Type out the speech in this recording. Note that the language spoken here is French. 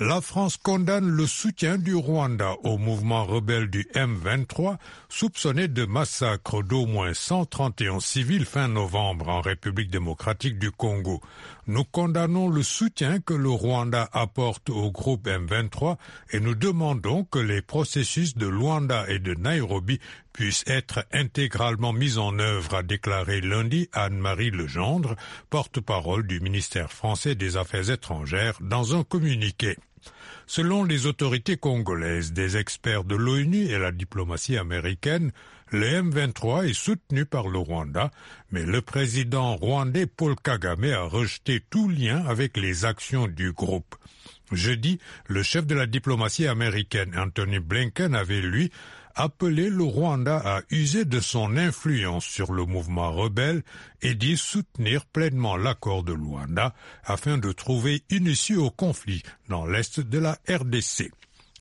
La France condamne le soutien du Rwanda au mouvement rebelle du M23, soupçonné de massacre d'au moins 131 civils fin novembre en République démocratique du Congo. Nous condamnons le soutien que le Rwanda apporte au groupe M23 et nous demandons que les processus de Luanda et de Nairobi puissent être intégralement mis en œuvre, a déclaré lundi Anne-Marie Legendre, porte-parole du ministère français des Affaires étrangères, dans un communiqué. Selon les autorités congolaises, des experts de l'ONU et la diplomatie américaine, le M23 est soutenu par le Rwanda, mais le président rwandais Paul Kagame a rejeté tout lien avec les actions du groupe. Jeudi, le chef de la diplomatie américaine Anthony Blinken avait, lui, appelé le Rwanda à user de son influence sur le mouvement rebelle et d'y soutenir pleinement l'accord de Luanda afin de trouver une issue au conflit dans l'est de la RDC.